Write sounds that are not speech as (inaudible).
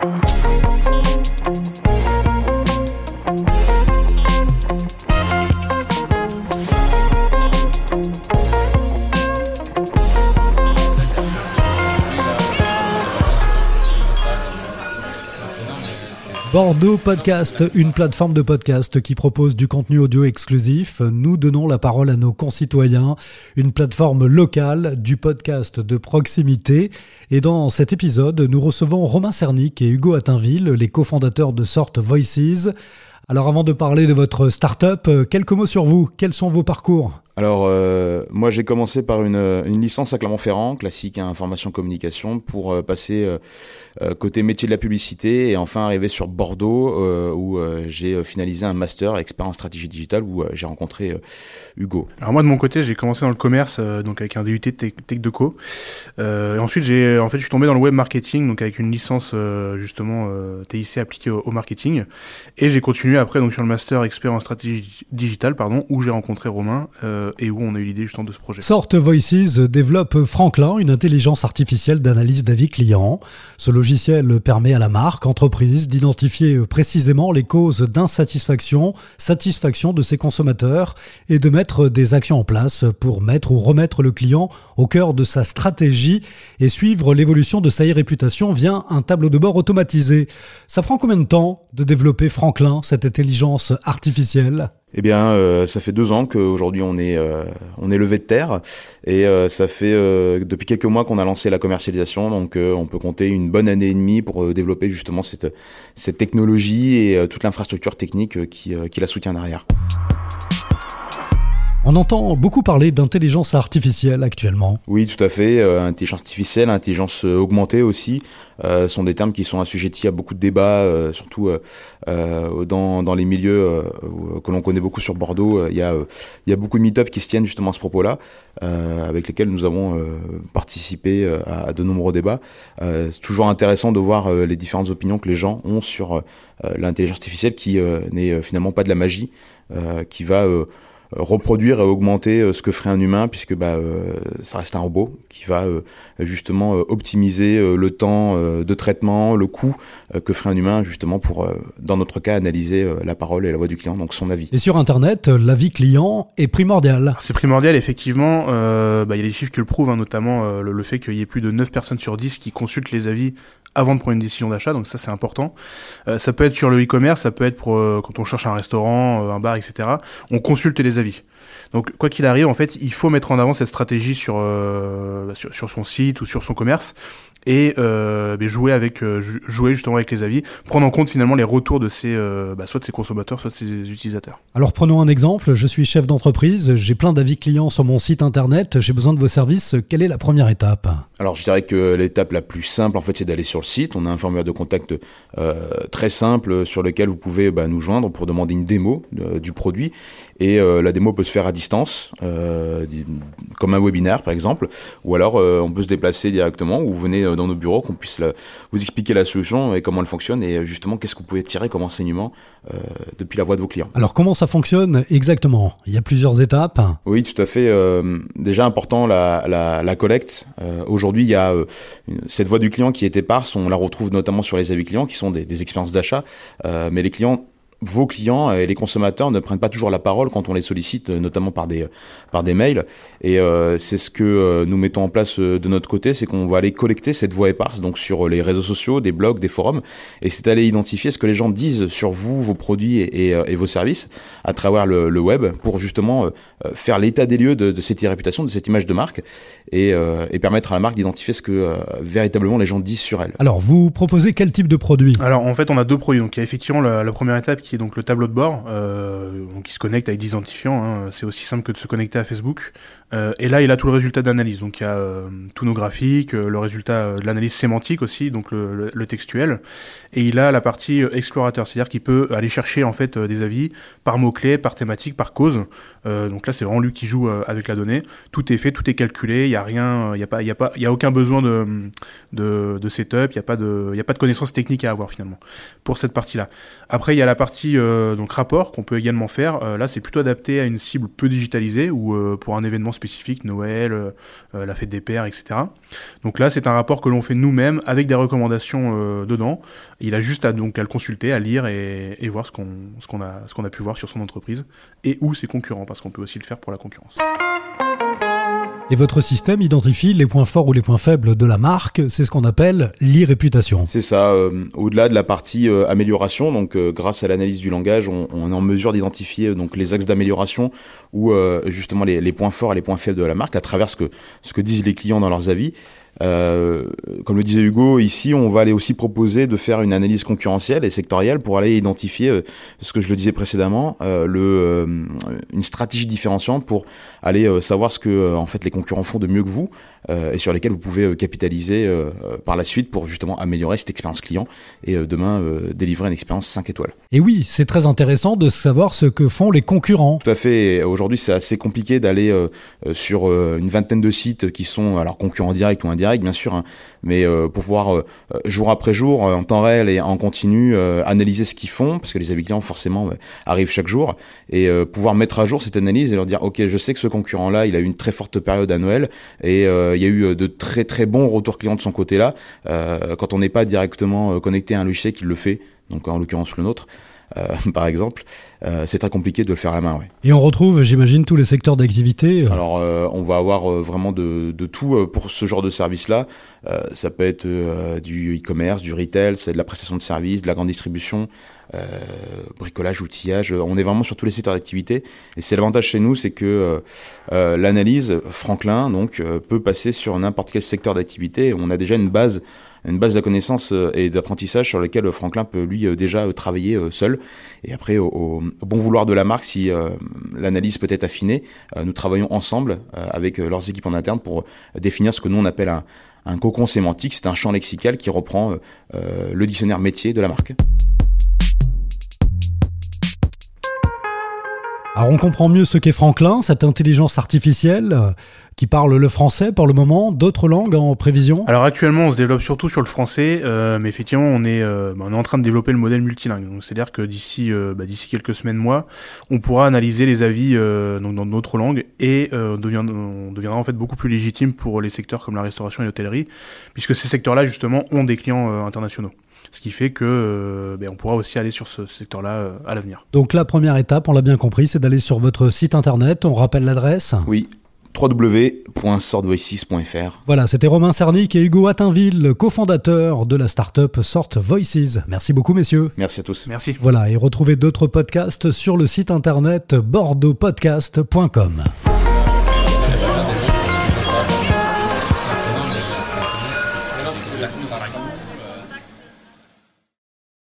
Thank you. Bordeaux Podcast, une plateforme de podcast qui propose du contenu audio exclusif. Nous donnons la parole à nos concitoyens, une plateforme locale du podcast de proximité. Et dans cet épisode, nous recevons Romain Cernic et Hugo Attinville, les cofondateurs de Sort Voices. Alors avant de parler de votre startup, quelques mots sur vous. Quels sont vos parcours? Alors, euh, moi, j'ai commencé par une, une, licence à Clermont-Ferrand, classique à information communication, pour euh, passer euh, côté métier de la publicité et enfin arriver sur Bordeaux, où j'ai finalisé un master expert en stratégie digitale, où j'ai rencontré Hugo. Alors moi, de mon côté, j'ai commencé dans le commerce, donc avec un DUT Tech, de co. et ensuite, j'ai, en fait, je suis tombé dans le web marketing, donc avec une licence justement TIC appliquée au, au, marketing, et j'ai continué après donc sur le master expert en stratégie digitale, pardon, où j'ai rencontré Romain. Euh, et où on a eu l'idée justement de ce projet. Sort Voices développe Franklin, une intelligence artificielle d'analyse d'avis clients. Ce logiciel permet à la marque, entreprise, d'identifier précisément les causes d'insatisfaction, satisfaction de ses consommateurs et de mettre des actions en place pour mettre ou remettre le client au cœur de sa stratégie et suivre l'évolution de sa réputation via un tableau de bord automatisé. Ça prend combien de temps de développer Franklin, cette intelligence artificielle? Eh bien, euh, ça fait deux ans qu'aujourd'hui on est euh, on est levé de terre et euh, ça fait depuis quelques mois qu'on a lancé la commercialisation, donc on peut compter une bonne année et demie pour développer justement cette cette technologie et toute l'infrastructure technique qui qui la soutient derrière. On entend beaucoup parler d'intelligence artificielle actuellement. Oui, tout à fait. Euh, intelligence artificielle, intelligence euh, augmentée aussi, euh, sont des termes qui sont assujettis à beaucoup de débats, surtout dans, dans les milieux que l'on connaît beaucoup sur Bordeaux. Il y a, y a beaucoup de meet-up qui se tiennent justement à ce propos-là, avec lesquels nous avons participé à, de nombreux débats. C'est toujours intéressant de voir les différentes opinions que les gens ont sur l'intelligence artificielle, qui n'est finalement pas de la magie, qui va reproduire et augmenter euh, ce que ferait un humain puisque bah, euh, ça reste un robot qui va justement optimiser le temps de traitement, le coût que ferait un humain justement pour, dans notre cas, analyser la parole et la voix du client, donc son avis. Et sur Internet, l'avis client est primordial. C'est primordial, effectivement. Bah, il y a des chiffres qui le prouvent, hein, notamment le, le, fait qu'il y ait plus de 9 personnes sur 10 qui consultent les avis avant de prendre une décision d'achat, donc ça c'est important. Euh, ça peut être sur le e-commerce, ça peut être pour euh, quand on cherche un restaurant, euh, un bar, etc. On consulte les avis. Donc quoi qu'il arrive, en fait, il faut mettre en avant cette stratégie sur, sur, sur son site ou sur son commerce et euh, jouer avec euh, jouer justement avec les avis, prendre en compte finalement les retours de ses euh, bah, soit de ses consommateurs, soit de ses utilisateurs. Alors prenons un exemple. Je suis chef d'entreprise, j'ai plein d'avis clients sur mon site internet, j'ai besoin de vos services. Quelle est la première étape? Alors je dirais que l'étape la plus simple en fait, c'est d'aller sur le site. On a un formulaire de contact euh, très simple sur lequel vous pouvez bah, nous joindre pour demander une démo du produit et la démo peut se faire à distance, comme un webinaire par exemple, ou alors on peut se déplacer directement ou vous venez dans nos bureaux, qu'on puisse vous expliquer la solution et comment elle fonctionne et justement qu'est-ce que vous pouvez tirer comme enseignement euh, depuis la voix de vos clients. Alors comment ça fonctionne exactement? Il y a plusieurs étapes. Oui, tout à fait. Euh, déjà important la, la, collecte. Euh, aujourd'hui, il y a cette voix du client qui est éparse. On la retrouve notamment sur les avis clients qui sont des, des expériences d'achat, mais les clients vos clients et les consommateurs ne prennent pas toujours la parole quand on les sollicite, notamment par des par des mails. Et euh, c'est ce que euh, nous mettons en place euh, de notre côté, c'est qu'on va aller collecter cette voix éparse, donc sur les réseaux sociaux, des blogs, des forums, et c'est aller identifier ce que les gens disent sur vous, vos produits et, et, vos services à travers le, le web, pour justement faire l'état des lieux de, de cette réputation, de cette image de marque, et, et permettre à la marque d'identifier ce que véritablement les gens disent sur elle. Alors, vous proposez quel type de produit? Alors, en fait, on a deux produits. Donc, il y a effectivement la, la première étape qui est donc le tableau de bord, euh, qui se connecte avec des identifiants. Hein. C'est aussi simple que de se connecter à Facebook. Euh, et là, il a tout le résultat d'analyse. Donc il y a euh, tous nos graphiques, le résultat de l'analyse sémantique aussi, donc le, textuel. Et il a la partie explorateur, c'est-à-dire qu'il peut aller chercher en fait des avis par mots-clés, par thématique, par cause. donc là, c'est vraiment lui qui joue avec la donnée. Tout est fait, tout est calculé. Il y a rien, il y a pas, il y a pas, il y a aucun besoin de de, de setup. Il y a pas de, il y a pas de connaissances techniques à avoir finalement pour cette partie-là. Après, il y a la partie partie donc rapport qu'on peut également faire, là c'est plutôt adapté à une cible peu digitalisée ou pour un événement spécifique, Noël, la fête des pères, etc. Donc là c'est un rapport que l'on fait nous-mêmes avec des recommandations dedans. Il a juste à donc à le consulter, à lire et, et voir ce qu'on ce qu'on a ce qu'on a pu voir sur son entreprise et ou ses concurrents parce qu'on peut aussi le faire pour la concurrence. Et votre système identifie les points forts ou les points faibles de la marque, c'est ce qu'on appelle l'e-réputation. C'est ça, euh, au-delà de la partie euh, amélioration, donc euh, grâce à l'analyse du langage, on, on, est en mesure d'identifier donc les axes d'amélioration ou justement les, les, points forts et les points faibles de la marque à travers ce que, ce que disent les clients dans leurs avis. Euh, comme le disait Hugo, ici, on va aller aussi proposer de faire une analyse concurrentielle et sectorielle pour aller identifier euh, ce que je le disais précédemment, euh, le, une stratégie différenciante pour aller savoir ce que en fait les concurrents font de mieux que vous et sur lesquels vous pouvez capitaliser par la suite pour justement améliorer cette expérience client et demain délivrer une expérience 5 étoiles. Et oui, c'est très intéressant de savoir ce que font les concurrents. Tout à fait. Aujourd'hui, c'est assez compliqué d'aller sur une vingtaine de sites qui sont alors concurrents directs ou indirects bien sûr, hein. mais euh, pour pouvoir euh, jour après jour, en temps réel et en continu, euh, analyser ce qu'ils font, parce que les habitants forcément arrivent chaque jour, et pouvoir mettre à jour cette analyse et leur dire, ok, je sais que ce concurrent-là, il a eu une très forte période à Noël, et il y a eu de très très bons retours clients de son côté-là, quand on n'est pas directement connecté à un logiciel qui le fait, donc en l'occurrence le nôtre. (laughs) par exemple, euh, c'est très compliqué de le faire à la main. Ouais. Et on retrouve, j'imagine, tous les secteurs d'activité. Euh. Alors, euh, on va avoir vraiment de, de, tout pour ce genre de service-là. ça peut être du e-commerce, du retail, c'est de la prestation de services, de la grande distribution, bricolage, outillage. On est vraiment sur tous les secteurs d'activité. Et c'est l'avantage chez nous, c'est que l'analyse Franklin donc peut passer sur n'importe quel secteur d'activité. On a déjà une base une base de connaissances et d'apprentissage sur lesquelles Franklin peut lui déjà travailler seul. Et après, au, bon vouloir de la marque, si euh, l'analyse peut être affinée, euh, nous travaillons ensemble euh, avec leurs équipes en interne pour définir ce que nous on appelle un, un cocon sémantique. C'est un champ lexical qui reprend le dictionnaire métier de la marque. Alors on comprend mieux ce qu'est Franklin, cette intelligence artificielle euh, qui parle le français pour le moment, d'autres langues en prévision? Alors actuellement on se développe surtout sur le français, euh, mais effectivement on est, euh, bah, on est en train de développer le modèle multilingue. C'est-à-dire que d'ici bah, d'ici quelques semaines, mois, on pourra analyser les avis donc dans d'autres langues et on deviendra en fait beaucoup plus légitime pour les secteurs comme la restauration et l'hôtellerie, puisque ces secteurs-là justement ont des clients internationaux ce qui fait que euh, ben, on pourra aussi aller sur ce secteur-là euh, à l'avenir. Donc la première étape, on l'a bien compris, c'est d'aller sur votre site internet. On rappelle l'adresse? Oui, www.sortvoices.fr. Voilà, c'était Romain Cernic et Hugo Attinville, cofondateur de la startup Sort Voices. Merci beaucoup, messieurs. Merci à tous. Merci. Voilà, et retrouvez d'autres podcasts sur le site internet bordeauxpodcast.com.